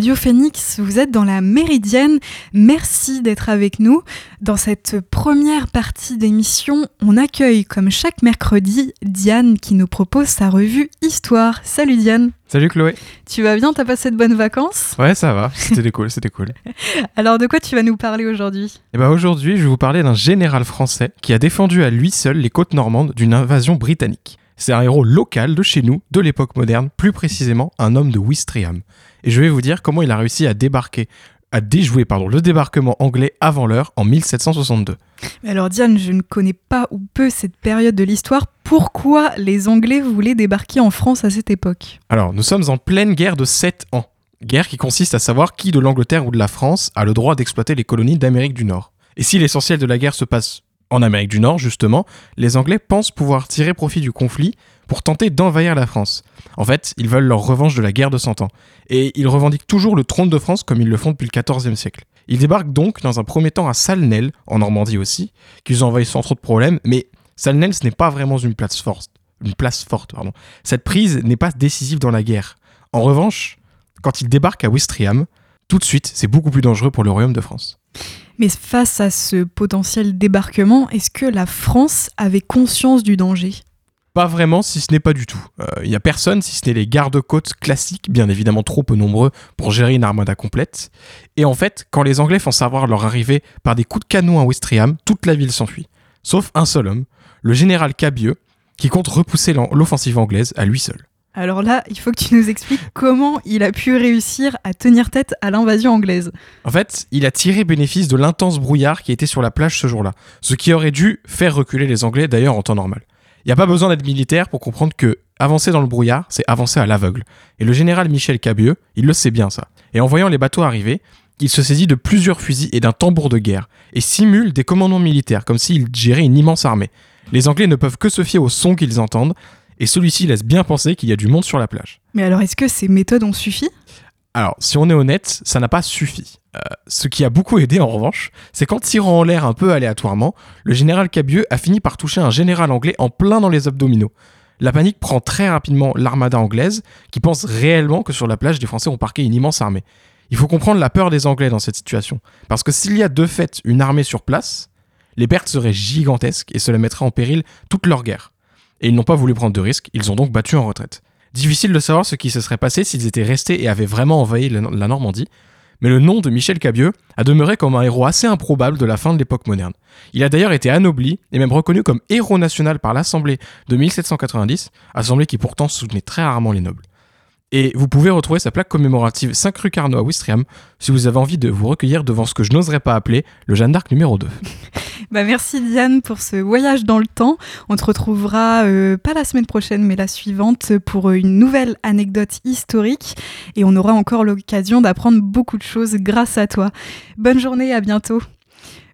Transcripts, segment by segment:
Radio Phoenix, vous êtes dans la Méridienne. Merci d'être avec nous. Dans cette première partie d'émission, on accueille comme chaque mercredi Diane qui nous propose sa revue Histoire. Salut Diane. Salut Chloé. Tu vas bien? T'as passé de bonnes vacances? Ouais, ça va. C'était cool, c'était cool. Alors de quoi tu vas nous parler aujourd'hui? Eh ben aujourd'hui, je vais vous parler d'un général français qui a défendu à lui seul les côtes normandes d'une invasion britannique. C'est un héros local de chez nous, de l'époque moderne, plus précisément un homme de Wistreham. Et je vais vous dire comment il a réussi à débarquer, à déjouer pardon, le débarquement anglais avant l'heure en 1762. alors Diane, je ne connais pas ou peu cette période de l'histoire. Pourquoi les Anglais voulaient débarquer en France à cette époque? Alors, nous sommes en pleine guerre de 7 ans. Guerre qui consiste à savoir qui de l'Angleterre ou de la France a le droit d'exploiter les colonies d'Amérique du Nord. Et si l'essentiel de la guerre se passe en Amérique du Nord, justement, les Anglais pensent pouvoir tirer profit du conflit pour tenter d'envahir la France. En fait, ils veulent leur revanche de la guerre de Cent Ans. Et ils revendiquent toujours le trône de France comme ils le font depuis le XIVe siècle. Ils débarquent donc dans un premier temps à Salnel, en Normandie aussi, qu'ils envahissent sans trop de problèmes, mais Salnel, ce n'est pas vraiment une place forte. Une place forte pardon. Cette prise n'est pas décisive dans la guerre. En revanche, quand ils débarquent à Ouistreham, tout de suite, c'est beaucoup plus dangereux pour le royaume de France. Mais face à ce potentiel débarquement, est-ce que la France avait conscience du danger? Pas vraiment, si ce n'est pas du tout. Il n'y a personne, si ce n'est les gardes-côtes classiques, bien évidemment trop peu nombreux pour gérer une armada complète. Et en fait, quand les Anglais font savoir leur arrivée par des coups de canon à Ouistreham, toute la ville s'enfuit. Sauf un seul homme, le général Cabieux, qui compte repousser l'offensive anglaise à lui seul. Alors là, il faut que tu nous expliques comment il a pu réussir à tenir tête à l'invasion anglaise. En fait, il a tiré bénéfice de l'intense brouillard qui était sur la plage ce jour-là, ce qui aurait dû faire reculer les Anglais d'ailleurs en temps normal. Il n'y a pas besoin d'être militaire pour comprendre que avancer dans le brouillard, c'est avancer à l'aveugle. Et le général Michel Cabieux, il le sait bien ça. Et en voyant les bateaux arriver, il se saisit de plusieurs fusils et d'un tambour de guerre, et simule des commandements militaires, comme s'il gérait une immense armée. Les Anglais ne peuvent que se fier au son qu'ils entendent, et celui-ci laisse bien penser qu'il y a du monde sur la plage. Mais alors, est-ce que ces méthodes ont suffi? Alors, si on est honnête, ça n'a pas suffi. Euh, ce qui a beaucoup aidé en revanche, c'est qu'en tirant en l'air un peu aléatoirement, le général Cabieux a fini par toucher un général anglais en plein dans les abdominaux. La panique prend très rapidement l'armada anglaise, qui pense réellement que sur la plage, les Français ont parqué une immense armée. Il faut comprendre la peur des Anglais dans cette situation, parce que s'il y a de fait une armée sur place, les pertes seraient gigantesques et cela mettrait en péril toute leur guerre et ils n'ont pas voulu prendre de risques, ils ont donc battu en retraite. Difficile de savoir ce qui se serait passé s'ils étaient restés et avaient vraiment envahi la Normandie, mais le nom de Michel Cabieux a demeuré comme un héros assez improbable de la fin de l'époque moderne. Il a d'ailleurs été anobli et même reconnu comme héros national par l'Assemblée de 1790, assemblée qui pourtant soutenait très rarement les nobles. Et vous pouvez retrouver sa plaque commémorative 5 rue Carnot à Ouistreham si vous avez envie de vous recueillir devant ce que je n'oserais pas appeler le Jeanne d'Arc numéro 2. Bah merci Diane pour ce voyage dans le temps. On te retrouvera euh, pas la semaine prochaine mais la suivante pour une nouvelle anecdote historique et on aura encore l'occasion d'apprendre beaucoup de choses grâce à toi. Bonne journée, à bientôt.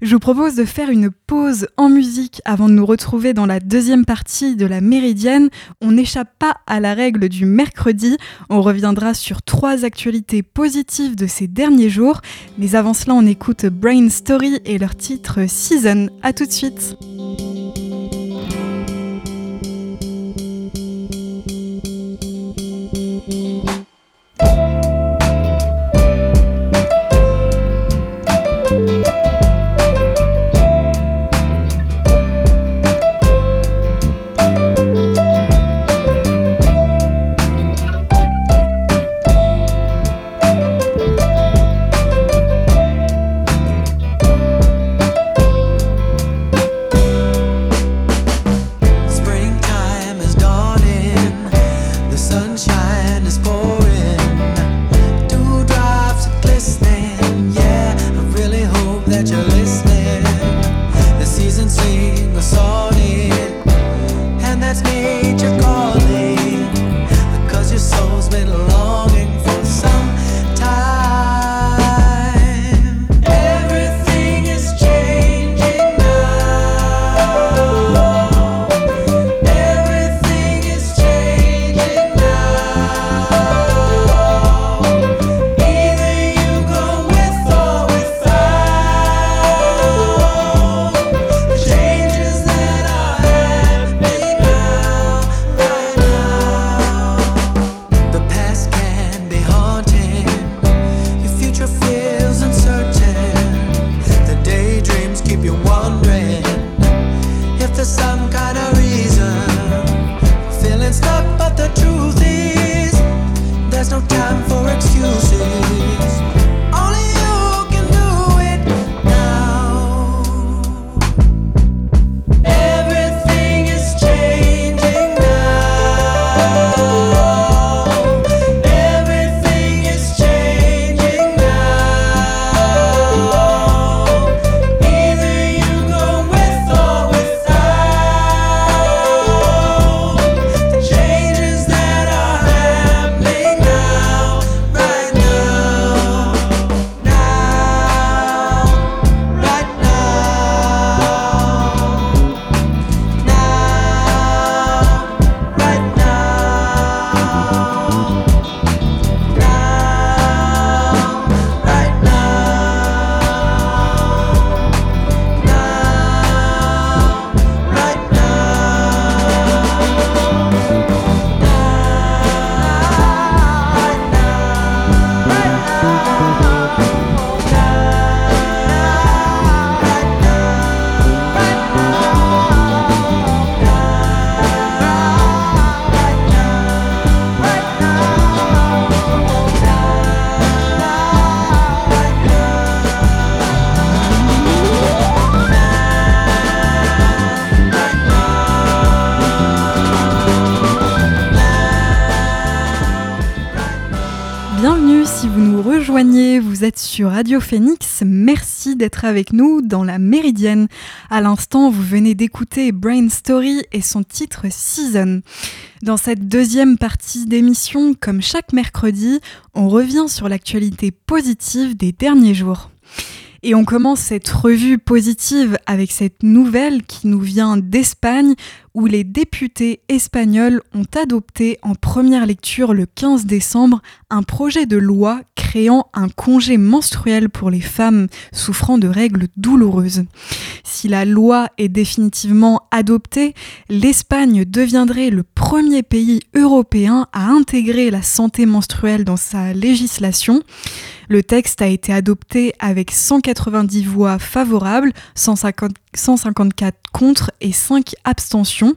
Je vous propose de faire une pause en musique avant de nous retrouver dans la deuxième partie de la Méridienne. On n'échappe pas à la règle du mercredi. On reviendra sur trois actualités positives de ces derniers jours. Mais avant cela, on écoute Brain Story et leur titre Season. A tout de suite. reason. Feeling stuck, but the truth is, there's no time for excuses. Vous êtes sur Radio Phoenix. Merci d'être avec nous dans la Méridienne. À l'instant, vous venez d'écouter Brain Story et son titre Season. Dans cette deuxième partie d'émission, comme chaque mercredi, on revient sur l'actualité positive des derniers jours. Et on commence cette revue positive avec cette nouvelle qui nous vient d'Espagne où les députés espagnols ont adopté en première lecture le 15 décembre un projet de loi créant un congé menstruel pour les femmes souffrant de règles douloureuses. Si la loi est définitivement adoptée, l'Espagne deviendrait le premier pays européen à intégrer la santé menstruelle dans sa législation. Le texte a été adopté avec 190 voix favorables, 150 154 contre et 5 abstentions,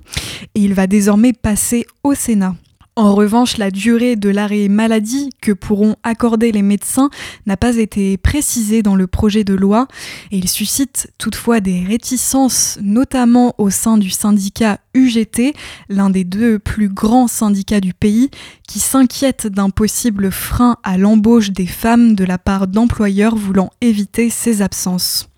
et il va désormais passer au Sénat. En revanche, la durée de l'arrêt maladie que pourront accorder les médecins n'a pas été précisée dans le projet de loi et il suscite toutefois des réticences, notamment au sein du syndicat UGT, l'un des deux plus grands syndicats du pays, qui s'inquiète d'un possible frein à l'embauche des femmes de la part d'employeurs voulant éviter ces absences.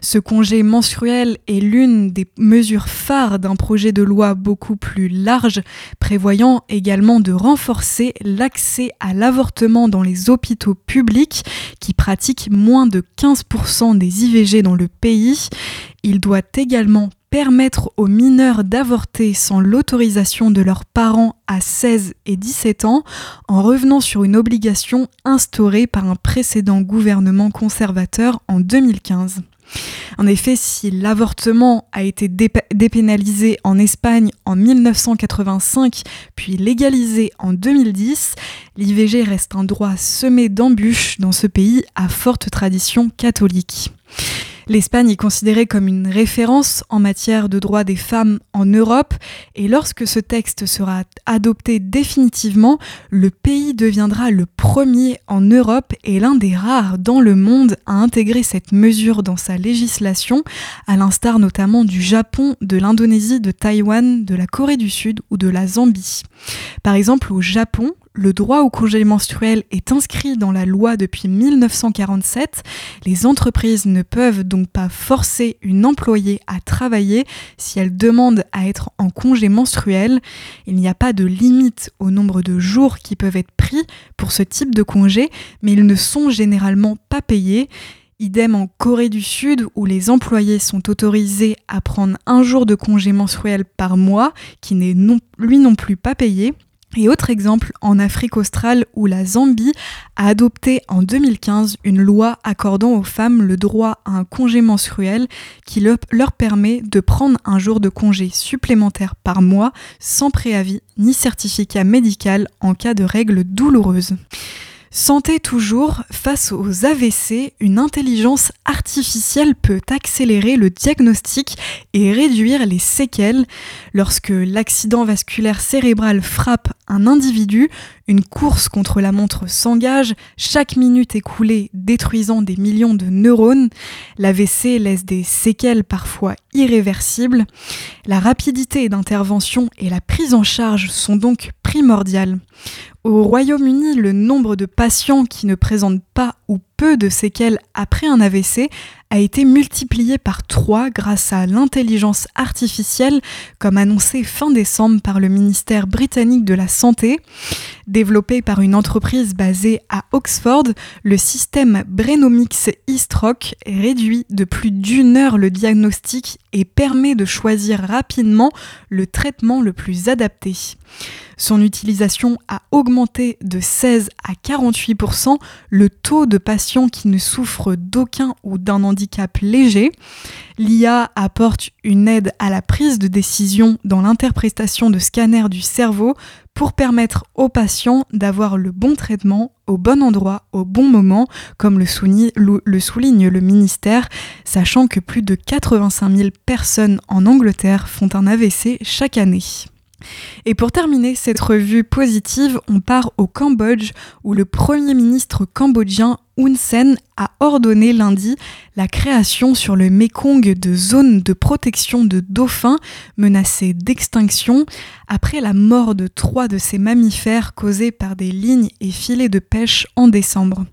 Ce congé menstruel est l'une des mesures phares d'un projet de loi beaucoup plus large, prévoyant également de renforcer l'accès à l'avortement dans les hôpitaux publics qui pratiquent moins de 15% des IVG dans le pays. Il doit également permettre aux mineurs d'avorter sans l'autorisation de leurs parents à 16 et 17 ans en revenant sur une obligation instaurée par un précédent gouvernement conservateur en 2015. En effet, si l'avortement a été dépénalisé en Espagne en 1985 puis légalisé en 2010, l'IVG reste un droit semé d'embûches dans ce pays à forte tradition catholique. L'Espagne est considérée comme une référence en matière de droits des femmes en Europe et lorsque ce texte sera adopté définitivement, le pays deviendra le premier en Europe et l'un des rares dans le monde à intégrer cette mesure dans sa législation, à l'instar notamment du Japon, de l'Indonésie, de Taïwan, de la Corée du Sud ou de la Zambie. Par exemple, au Japon, le droit au congé menstruel est inscrit dans la loi depuis 1947. Les entreprises ne peuvent donc pas forcer une employée à travailler si elle demande à être en congé menstruel. Il n'y a pas de limite au nombre de jours qui peuvent être pris pour ce type de congé, mais ils ne sont généralement pas payés. Idem en Corée du Sud où les employés sont autorisés à prendre un jour de congé menstruel par mois qui n'est lui non plus pas payé. Et autre exemple, en Afrique australe où la Zambie a adopté en 2015 une loi accordant aux femmes le droit à un congé menstruel qui leur permet de prendre un jour de congé supplémentaire par mois sans préavis ni certificat médical en cas de règles douloureuses. Santé toujours, face aux AVC, une intelligence artificielle peut accélérer le diagnostic et réduire les séquelles. Lorsque l'accident vasculaire cérébral frappe un individu, une course contre la montre s'engage, chaque minute écoulée détruisant des millions de neurones. L'AVC laisse des séquelles parfois irréversibles. La rapidité d'intervention et la prise en charge sont donc Au Royaume-Uni, le nombre de patients qui ne présentent pas ou peu de séquelles après un AVC a été multiplié par 3 grâce à l'intelligence artificielle, comme annoncé fin décembre par le ministère britannique de la Santé. Développé par une entreprise basée à Oxford, le système Brenomix e-stroke réduit de plus d'une heure le diagnostic et permet de choisir rapidement le traitement le plus adapté. Son utilisation a augmenté de 16 à 48% le taux de patients qui ne souffrent d'aucun ou d'un handicap léger. L'IA apporte une aide à la prise de décision dans l'interprétation de scanners du cerveau pour permettre aux patients d'avoir le bon traitement au bon endroit, au bon moment, comme le souligne, le ministère, sachant que plus de 85 000 personnes en Angleterre font un AVC chaque année. Et pour terminer cette revue positive, on part au Cambodge où le Premier ministre cambodgien Hun Sen a ordonné lundi la création sur le Mekong de zones de protection de dauphins menacés d'extinction après la mort de trois de ces mammifères causés par des lignes et filets de pêche en décembre.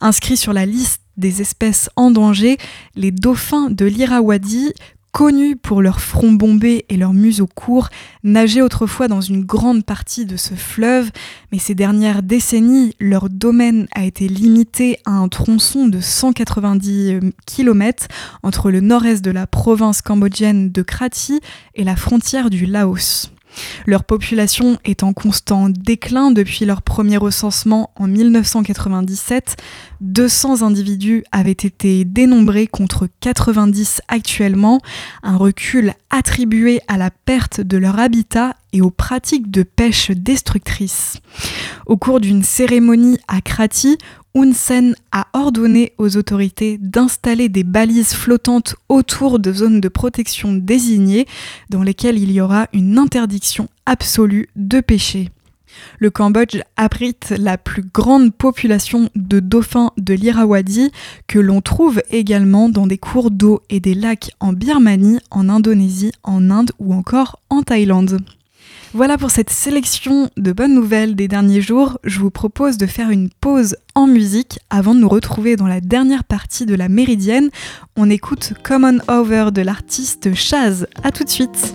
Inscrits sur la liste des espèces en danger, les dauphins de l'Irrawaddy connus pour leur front bombé et leur museau court, nageaient autrefois dans une grande partie de ce fleuve, mais ces dernières décennies, leur domaine a été limité à un tronçon de 190 euh, km entre le nord-est de la province cambodgienne de Krathi et la frontière du Laos. Leur population est en constant déclin depuis leur premier recensement en 1997. 200 individus avaient été dénombrés contre 90 actuellement, un recul attribué à la perte de leur habitat et aux pratiques de pêche destructrices. Au cours d'une cérémonie à Krati, Hun Sen a ordonné aux autorités d'installer des balises flottantes autour de zones de protection désignées dans lesquelles il y aura une interdiction absolue de pêcher. Le Cambodge abrite la plus grande population de dauphins de l'Irrawaddy que l'on trouve également dans des cours d'eau et des lacs en Birmanie, en Indonésie, en Inde ou encore en Thaïlande. Voilà pour cette sélection de bonnes nouvelles des derniers jours. Je vous propose de faire une pause en musique avant de nous retrouver dans la dernière partie de la Méridienne. On écoute Common Over de l'artiste Chaz. A tout de suite.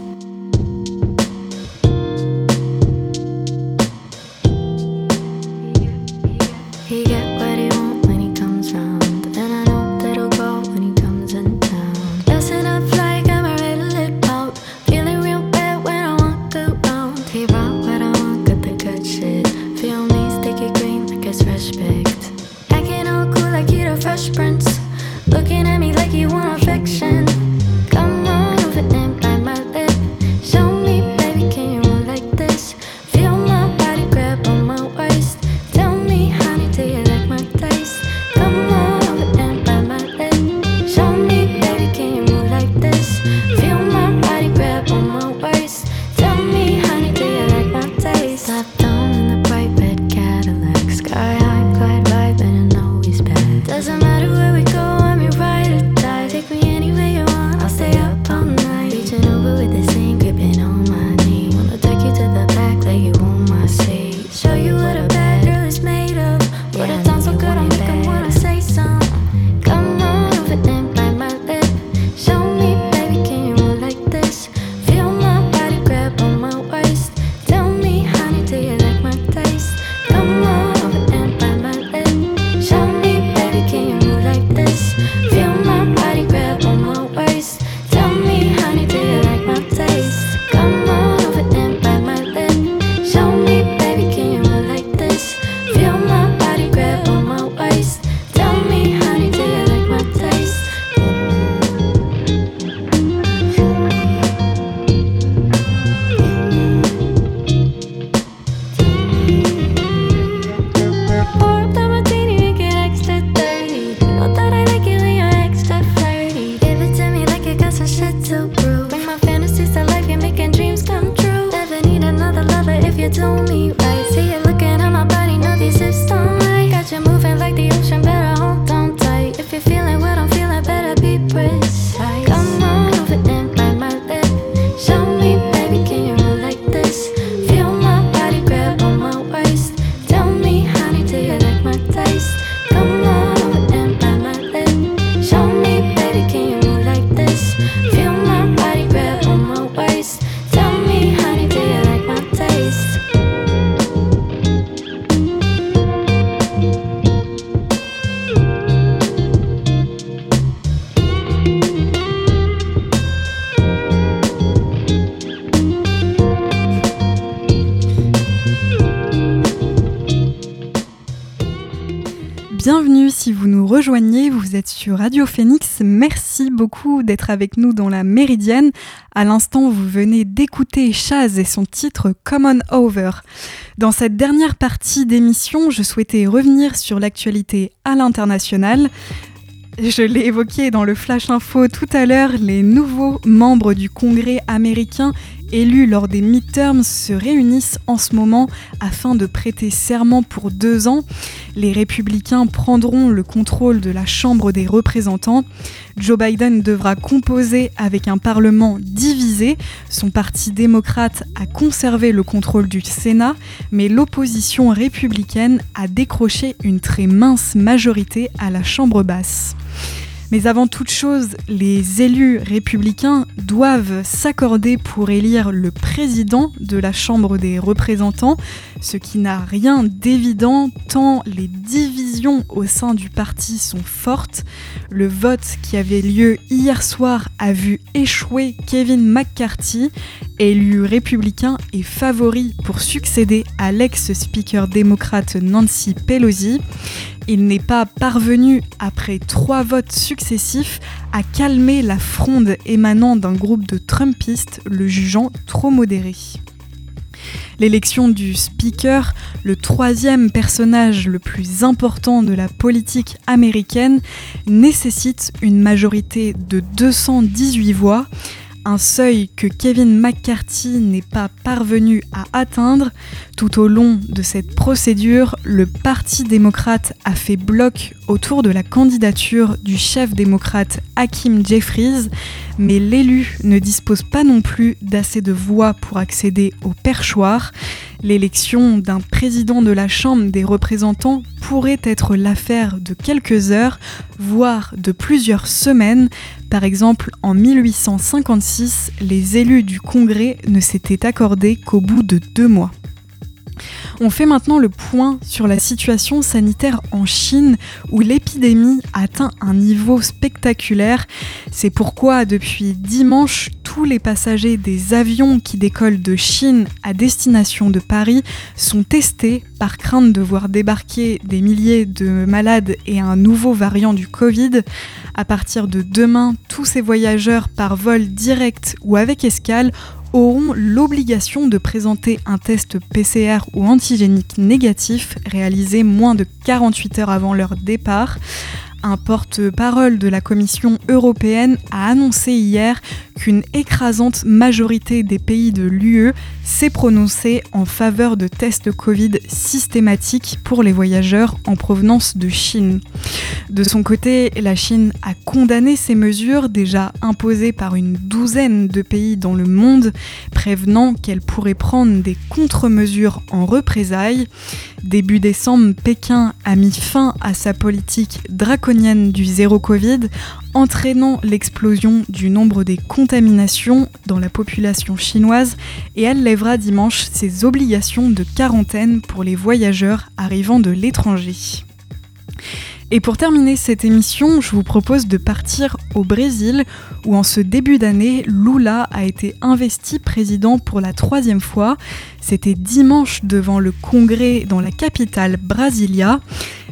Vous êtes sur Radio Phoenix. Merci beaucoup d'être avec nous dans la Méridienne. À l'instant, vous venez d'écouter Chaz et son titre Common Over. Dans cette dernière partie d'émission, je souhaitais revenir sur l'actualité à l'international. Je l'ai évoqué dans le Flash Info tout à l'heure, les nouveaux membres du Congrès américain élus lors des midterms se réunissent en ce moment afin de prêter serment pour deux ans. Les républicains prendront le contrôle de la Chambre des représentants. Joe Biden devra composer avec un Parlement divisé. Son parti démocrate a conservé le contrôle du Sénat, mais l'opposition républicaine a décroché une très mince majorité à la Chambre basse. Mais avant toute chose, les élus républicains doivent s'accorder pour élire le président de la Chambre des représentants, ce qui n'a rien d'évident tant les divisions au sein du parti sont fortes. Le vote qui avait lieu hier soir a vu échouer Kevin McCarthy, élu républicain et favori pour succéder à l'ex-speaker démocrate Nancy Pelosi il n'est pas parvenu, après trois votes successifs, à calmer la fronde émanant d'un groupe de Trumpistes le jugeant trop modéré. L'élection du Speaker, le troisième personnage le plus important de la politique américaine, nécessite une majorité de 218 voix, un seuil que Kevin McCarthy n'est pas parvenu à atteindre. Tout au long de cette procédure, le Parti démocrate a fait bloc autour de la candidature du chef démocrate Hakim Jeffries, mais l'élu ne dispose pas non plus d'assez de voix pour accéder au perchoir. L'élection d'un président de la Chambre des représentants pourrait être l'affaire de quelques heures, voire de plusieurs semaines. Par exemple, en 1856, les élus du Congrès ne s'étaient accordés qu'au bout de deux mois. On fait maintenant le point sur la situation sanitaire en Chine où l'épidémie atteint un niveau spectaculaire. C'est pourquoi depuis dimanche, tous les passagers des avions qui décollent de Chine à destination de Paris sont testés par crainte de voir débarquer des milliers de malades et un nouveau variant du Covid. À partir de demain, tous ces voyageurs par vol direct ou avec escale auront l'obligation de présenter un test PCR ou antigénique négatif réalisé moins de 48 heures avant leur départ. Un porte-parole de la Commission européenne a annoncé hier qu'une écrasante majorité des pays de l'UE s'est prononcée en faveur de tests Covid systématiques pour les voyageurs en provenance de Chine. De son côté, la Chine a condamné ces mesures déjà imposées par une douzaine de pays dans le monde, prévenant qu'elle pourrait prendre des contre-mesures en représailles. Début décembre, Pékin a mis fin à sa politique draconienne du zéro Covid, entraînant l'explosion du nombre des contaminations dans la population chinoise et elle lèvera dimanche ses obligations de quarantaine pour les voyageurs arrivant de l'étranger. Et pour terminer cette émission, je vous propose de partir au Brésil, où en ce début d'année, Lula a été investi président pour la troisième fois. C'était dimanche devant le Congrès dans la capitale Brasilia.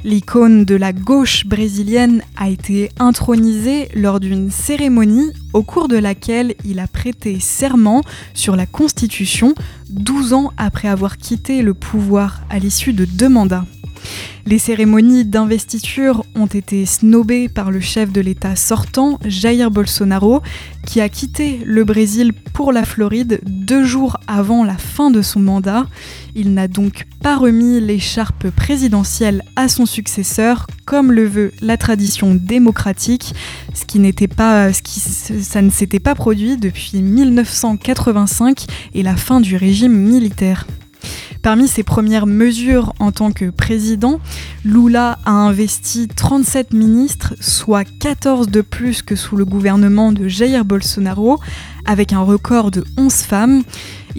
L'icône de la gauche brésilienne a été intronisée lors d'une cérémonie au cours de laquelle il a prêté serment sur la Constitution 12 ans après avoir quitté le pouvoir à l'issue de deux mandats. Les cérémonies d'investiture ont été snobées par le chef de l'État sortant, Jair Bolsonaro, qui a quitté le Brésil pour la Floride deux jours avant la fin de son mandat. Il n'a donc pas remis l'écharpe présidentielle à son successeur, comme le veut la tradition démocratique, ce qui n'était pas, ce qui, ne s'était pas produit depuis 1985 et la fin du régime militaire. Parmi ses premières mesures en tant que président, Lula a investi 37 ministres, soit 14 de plus que sous le gouvernement de Jair Bolsonaro, avec un record de 11 femmes.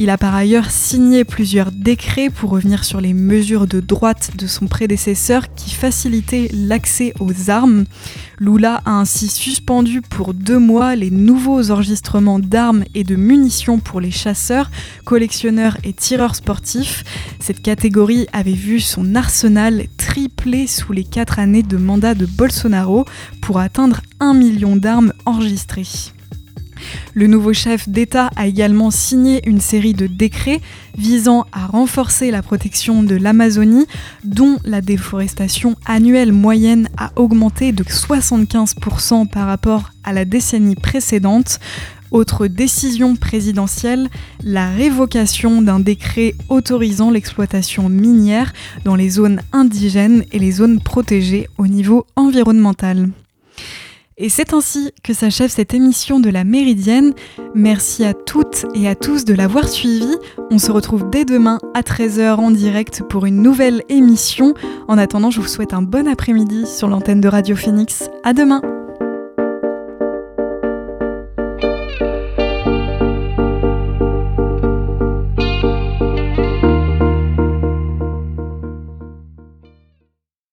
Il a par ailleurs signé plusieurs décrets pour revenir sur les mesures de droite de son prédécesseur qui facilitaient l'accès aux armes. Lula a ainsi suspendu pour deux mois les nouveaux enregistrements d'armes et de munitions pour les chasseurs, collectionneurs et tireurs sportifs. Cette catégorie avait vu son arsenal tripler sous les quatre années de mandat de Bolsonaro pour atteindre un million d'armes enregistrées. Le nouveau chef d'État a également signé une série de décrets visant à renforcer la protection de l'Amazonie, dont la déforestation annuelle moyenne a augmenté de 75% par rapport à la décennie précédente. Autre décision présidentielle, la révocation d'un décret autorisant l'exploitation minière dans les zones indigènes et les zones protégées au niveau environnemental. Et c'est ainsi que s'achève cette émission de la Méridienne. Merci à toutes et à tous de l'avoir suivi. On se retrouve dès demain à 13h en direct pour une nouvelle émission. En attendant, je vous souhaite un bon après-midi sur l'antenne de Radio Phoenix. À demain!